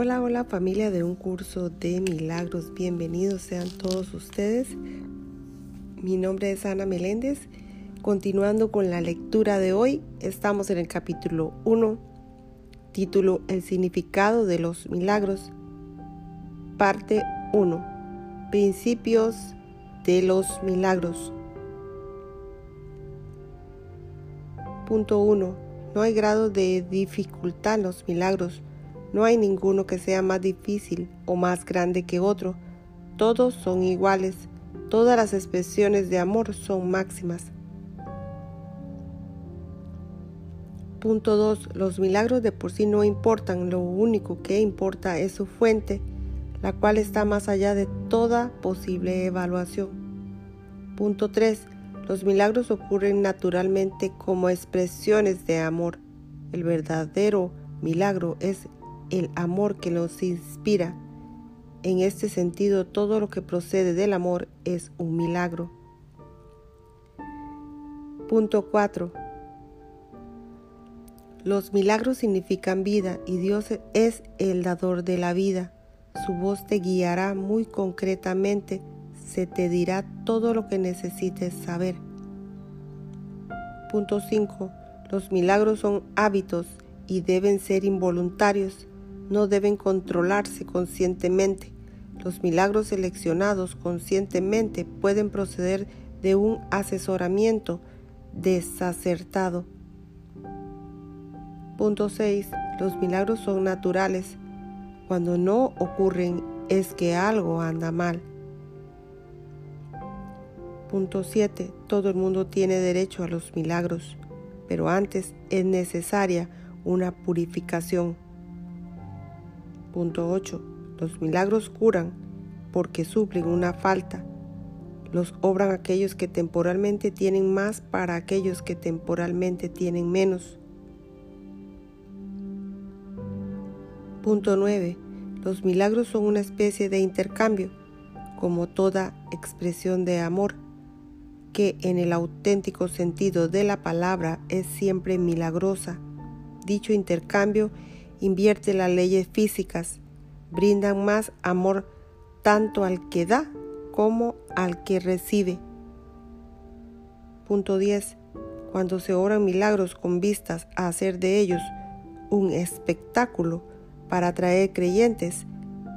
Hola, hola familia de un curso de milagros. Bienvenidos sean todos ustedes. Mi nombre es Ana Meléndez. Continuando con la lectura de hoy, estamos en el capítulo 1, título El significado de los milagros, parte 1, principios de los milagros. Punto 1. No hay grado de dificultad en los milagros no hay ninguno que sea más difícil o más grande que otro. Todos son iguales. Todas las expresiones de amor son máximas. Punto 2. Los milagros de por sí no importan. Lo único que importa es su fuente, la cual está más allá de toda posible evaluación. Punto 3. Los milagros ocurren naturalmente como expresiones de amor. El verdadero milagro es el amor que nos inspira. En este sentido, todo lo que procede del amor es un milagro. Punto 4. Los milagros significan vida y Dios es el dador de la vida. Su voz te guiará muy concretamente, se te dirá todo lo que necesites saber. Punto 5. Los milagros son hábitos y deben ser involuntarios no deben controlarse conscientemente. Los milagros seleccionados conscientemente pueden proceder de un asesoramiento desacertado. Punto 6. Los milagros son naturales. Cuando no ocurren es que algo anda mal. Punto 7. Todo el mundo tiene derecho a los milagros, pero antes es necesaria una purificación. Punto 8. Los milagros curan porque suplen una falta. Los obran aquellos que temporalmente tienen más para aquellos que temporalmente tienen menos. Punto 9. Los milagros son una especie de intercambio, como toda expresión de amor, que en el auténtico sentido de la palabra es siempre milagrosa. Dicho intercambio invierte las leyes físicas, brindan más amor tanto al que da como al que recibe. Punto 10. Cuando se oran milagros con vistas a hacer de ellos un espectáculo para atraer creyentes,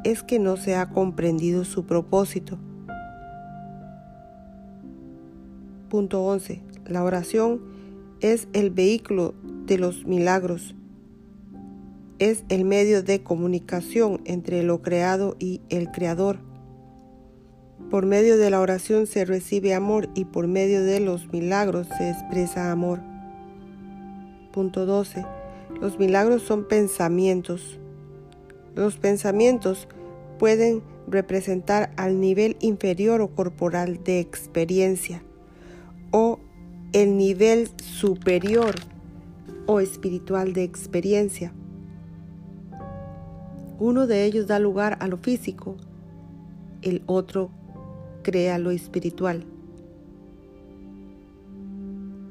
es que no se ha comprendido su propósito. Punto 11. La oración es el vehículo de los milagros es el medio de comunicación entre lo creado y el creador. Por medio de la oración se recibe amor y por medio de los milagros se expresa amor. Punto 12. Los milagros son pensamientos. Los pensamientos pueden representar al nivel inferior o corporal de experiencia o el nivel superior o espiritual de experiencia. Uno de ellos da lugar a lo físico, el otro crea lo espiritual.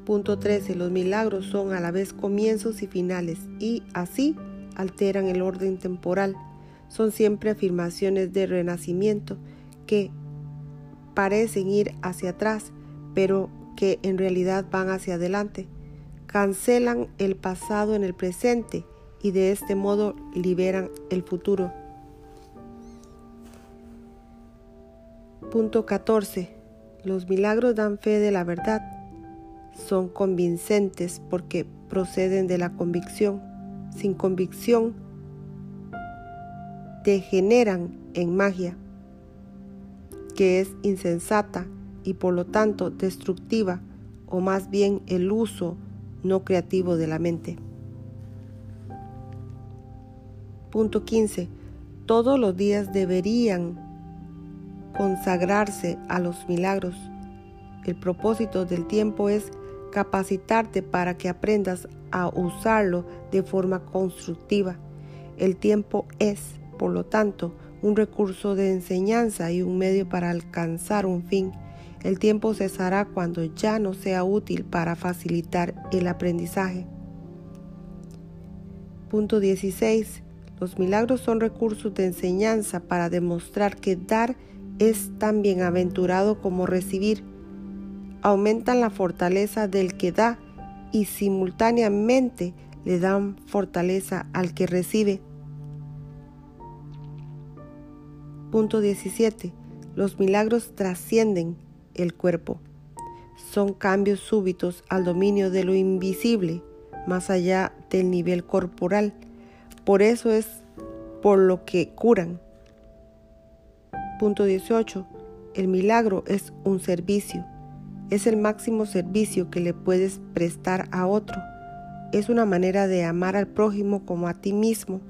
Punto 13. Los milagros son a la vez comienzos y finales y así alteran el orden temporal. Son siempre afirmaciones de renacimiento que parecen ir hacia atrás, pero que en realidad van hacia adelante. Cancelan el pasado en el presente y de este modo liberan el futuro. Punto 14. Los milagros dan fe de la verdad. Son convincentes porque proceden de la convicción. Sin convicción, degeneran en magia, que es insensata y por lo tanto destructiva, o más bien el uso no creativo de la mente. Punto 15. Todos los días deberían consagrarse a los milagros. El propósito del tiempo es capacitarte para que aprendas a usarlo de forma constructiva. El tiempo es, por lo tanto, un recurso de enseñanza y un medio para alcanzar un fin. El tiempo cesará cuando ya no sea útil para facilitar el aprendizaje. Punto 16. Los milagros son recursos de enseñanza para demostrar que dar es tan bienaventurado como recibir. Aumentan la fortaleza del que da y simultáneamente le dan fortaleza al que recibe. Punto 17. Los milagros trascienden el cuerpo. Son cambios súbitos al dominio de lo invisible, más allá del nivel corporal. Por eso es por lo que curan. Punto 18. El milagro es un servicio. Es el máximo servicio que le puedes prestar a otro. Es una manera de amar al prójimo como a ti mismo,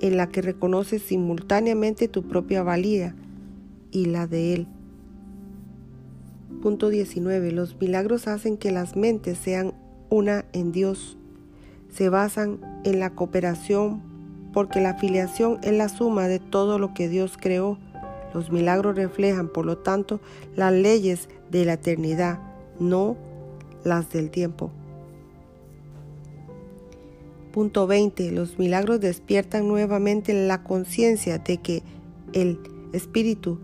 en la que reconoces simultáneamente tu propia valía y la de él. Punto 19. Los milagros hacen que las mentes sean una en Dios. Se basan en la cooperación porque la filiación es la suma de todo lo que Dios creó. Los milagros reflejan, por lo tanto, las leyes de la eternidad, no las del tiempo. Punto 20. Los milagros despiertan nuevamente la conciencia de que el espíritu,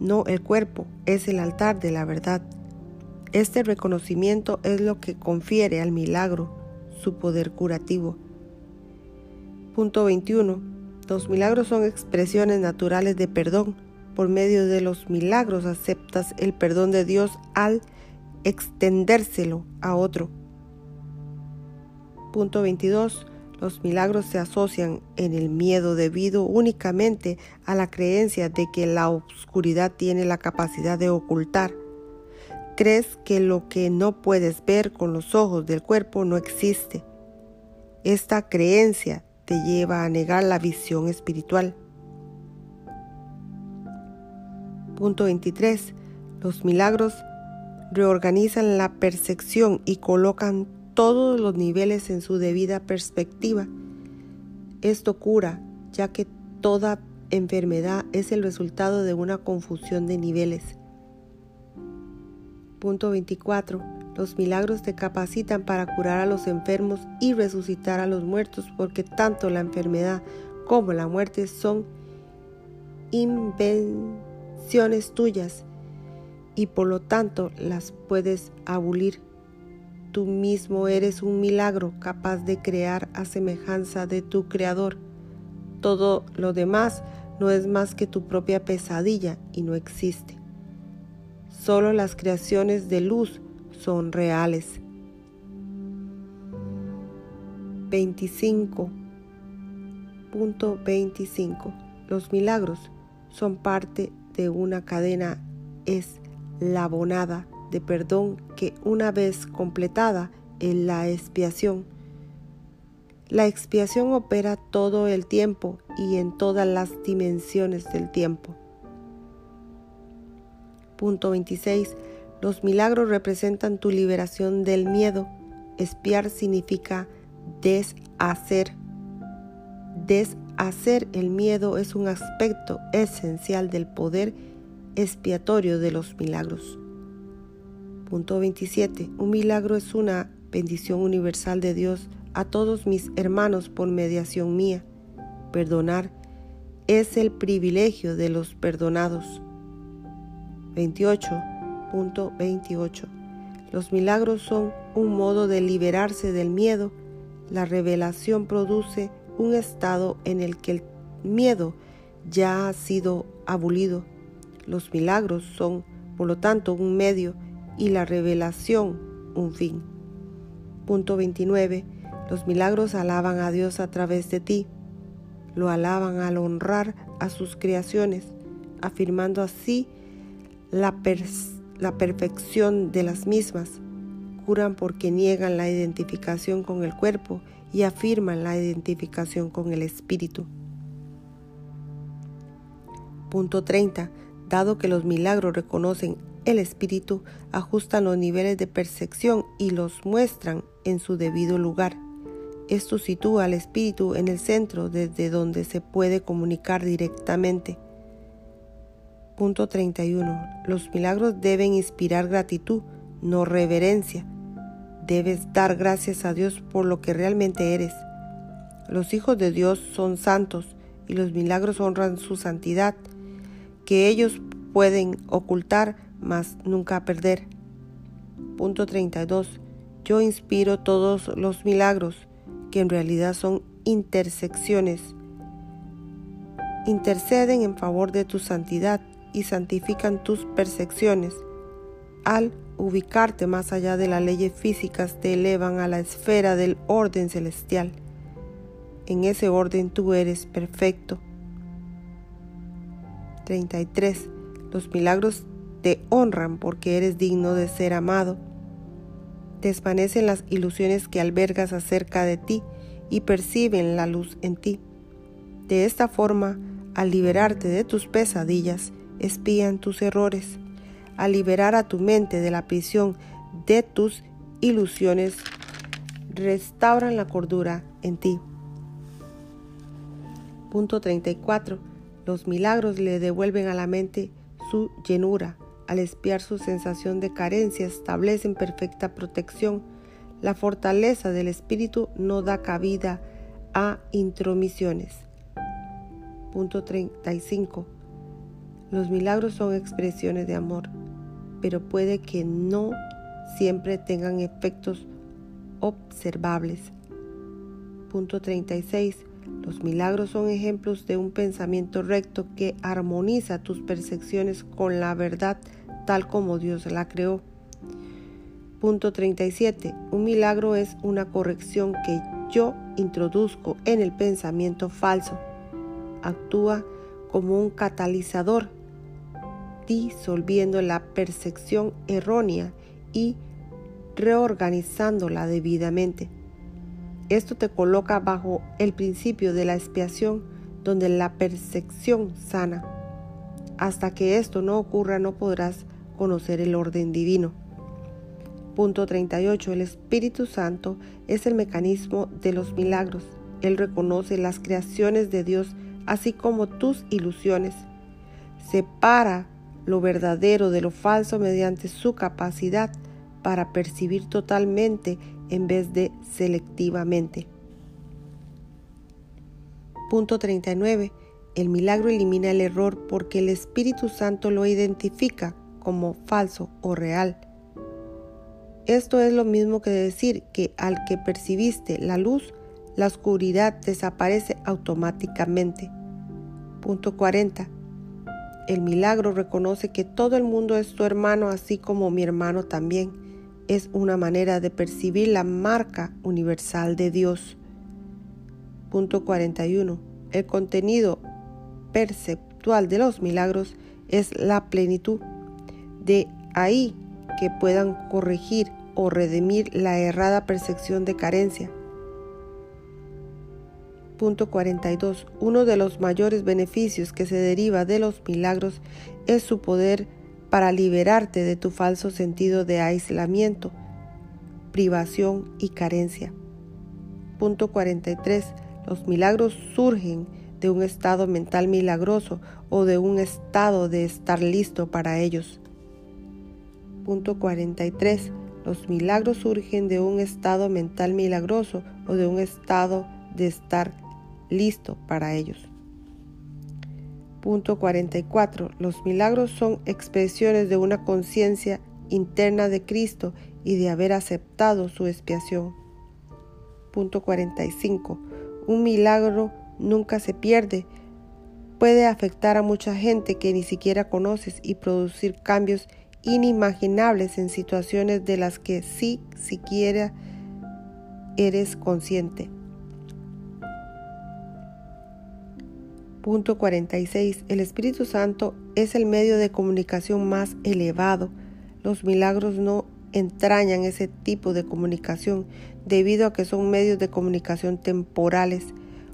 no el cuerpo, es el altar de la verdad. Este reconocimiento es lo que confiere al milagro su poder curativo. Punto 21. Los milagros son expresiones naturales de perdón. Por medio de los milagros aceptas el perdón de Dios al extendérselo a otro. Punto 22. Los milagros se asocian en el miedo debido únicamente a la creencia de que la oscuridad tiene la capacidad de ocultar. Crees que lo que no puedes ver con los ojos del cuerpo no existe. Esta creencia te lleva a negar la visión espiritual. Punto 23. Los milagros reorganizan la percepción y colocan todos los niveles en su debida perspectiva. Esto cura, ya que toda enfermedad es el resultado de una confusión de niveles. Punto 24. Los milagros te capacitan para curar a los enfermos y resucitar a los muertos porque tanto la enfermedad como la muerte son invenciones tuyas y por lo tanto las puedes abolir. Tú mismo eres un milagro capaz de crear a semejanza de tu Creador. Todo lo demás no es más que tu propia pesadilla y no existe. Solo las creaciones de luz son reales. 25.25 Los milagros son parte de una cadena es la bonada de perdón que una vez completada en la expiación. La expiación opera todo el tiempo y en todas las dimensiones del tiempo. Punto 26. Los milagros representan tu liberación del miedo. Espiar significa deshacer. Deshacer el miedo es un aspecto esencial del poder expiatorio de los milagros. Punto 27. Un milagro es una bendición universal de Dios a todos mis hermanos por mediación mía. Perdonar es el privilegio de los perdonados. 28.28 Los milagros son un modo de liberarse del miedo. La revelación produce un estado en el que el miedo ya ha sido abolido los milagros son, por lo tanto, un medio y la revelación un fin. Punto 29. Los milagros alaban a Dios a través de ti. Lo alaban al honrar a sus creaciones, afirmando así la, la perfección de las mismas. Curan porque niegan la identificación con el cuerpo y afirman la identificación con el espíritu. Punto 30. Dado que los milagros reconocen el espíritu, ajustan los niveles de percepción y los muestran en su debido lugar. Esto sitúa al espíritu en el centro desde donde se puede comunicar directamente. Punto 31. Los milagros deben inspirar gratitud, no reverencia. Debes dar gracias a Dios por lo que realmente eres. Los hijos de Dios son santos y los milagros honran su santidad, que ellos pueden ocultar, mas nunca perder. Punto 32. Yo inspiro todos los milagros, que en realidad son intersecciones. Interceden en favor de tu santidad y santifican tus percepciones. Al ubicarte más allá de las leyes físicas, te elevan a la esfera del orden celestial. En ese orden tú eres perfecto. 33. Los milagros te honran porque eres digno de ser amado. Desvanecen las ilusiones que albergas acerca de ti y perciben la luz en ti. De esta forma, al liberarte de tus pesadillas, espían tus errores. Al liberar a tu mente de la prisión de tus ilusiones, restauran la cordura en ti. Punto 34. Los milagros le devuelven a la mente su llenura. Al espiar su sensación de carencia, establecen perfecta protección. La fortaleza del espíritu no da cabida a intromisiones. Punto 35. Los milagros son expresiones de amor, pero puede que no siempre tengan efectos observables. Punto 36. Los milagros son ejemplos de un pensamiento recto que armoniza tus percepciones con la verdad tal como Dios la creó. Punto 37. Un milagro es una corrección que yo introduzco en el pensamiento falso. Actúa como un catalizador, disolviendo la percepción errónea y reorganizándola debidamente. Esto te coloca bajo el principio de la expiación, donde la percepción sana. Hasta que esto no ocurra no podrás conocer el orden divino. Punto 38. El Espíritu Santo es el mecanismo de los milagros. Él reconoce las creaciones de Dios así como tus ilusiones. Separa lo verdadero de lo falso mediante su capacidad para percibir totalmente en vez de selectivamente. Punto 39. El milagro elimina el error porque el Espíritu Santo lo identifica como falso o real. Esto es lo mismo que decir que al que percibiste la luz, la oscuridad desaparece automáticamente. Punto 40. El milagro reconoce que todo el mundo es tu hermano así como mi hermano también es una manera de percibir la marca universal de Dios. Punto 41. El contenido perceptual de los milagros es la plenitud. De ahí que puedan corregir o redimir la errada percepción de carencia. Punto 42. Uno de los mayores beneficios que se deriva de los milagros es su poder para liberarte de tu falso sentido de aislamiento, privación y carencia. Punto 43. Los milagros surgen de un estado mental milagroso o de un estado de estar listo para ellos. Punto 43. Los milagros surgen de un estado mental milagroso o de un estado de estar listo para ellos. Punto 44. Los milagros son expresiones de una conciencia interna de Cristo y de haber aceptado su expiación. Punto 45. Un milagro nunca se pierde. Puede afectar a mucha gente que ni siquiera conoces y producir cambios inimaginables en situaciones de las que sí siquiera eres consciente. Punto 46. El Espíritu Santo es el medio de comunicación más elevado. Los milagros no entrañan ese tipo de comunicación debido a que son medios de comunicación temporales.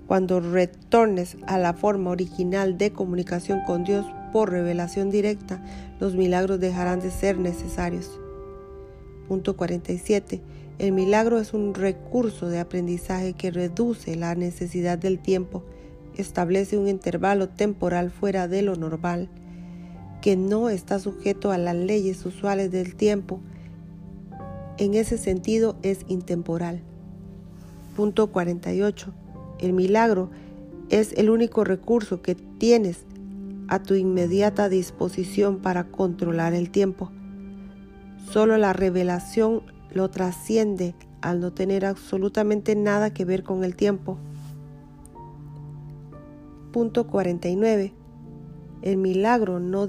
Cuando retornes a la forma original de comunicación con Dios por revelación directa, los milagros dejarán de ser necesarios. Punto 47. El milagro es un recurso de aprendizaje que reduce la necesidad del tiempo establece un intervalo temporal fuera de lo normal, que no está sujeto a las leyes usuales del tiempo. En ese sentido es intemporal. Punto 48. El milagro es el único recurso que tienes a tu inmediata disposición para controlar el tiempo. Solo la revelación lo trasciende al no tener absolutamente nada que ver con el tiempo. Punto 49. El milagro no,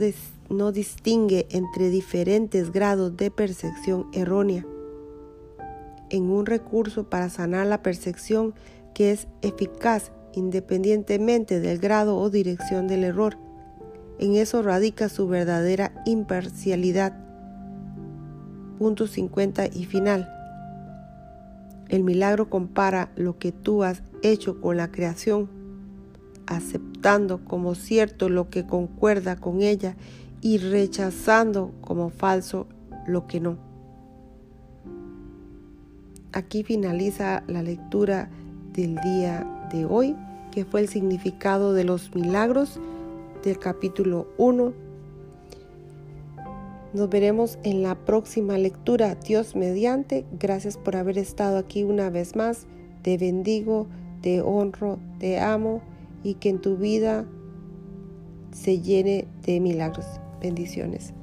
no distingue entre diferentes grados de percepción errónea. En un recurso para sanar la percepción que es eficaz independientemente del grado o dirección del error. En eso radica su verdadera imparcialidad. Punto 50 y final. El milagro compara lo que tú has hecho con la creación, aceptando como cierto lo que concuerda con ella y rechazando como falso lo que no. Aquí finaliza la lectura del día de hoy, que fue el significado de los milagros del capítulo 1. Nos veremos en la próxima lectura, Dios mediante. Gracias por haber estado aquí una vez más. Te bendigo, te honro, te amo y que en tu vida se llene de milagros. Bendiciones.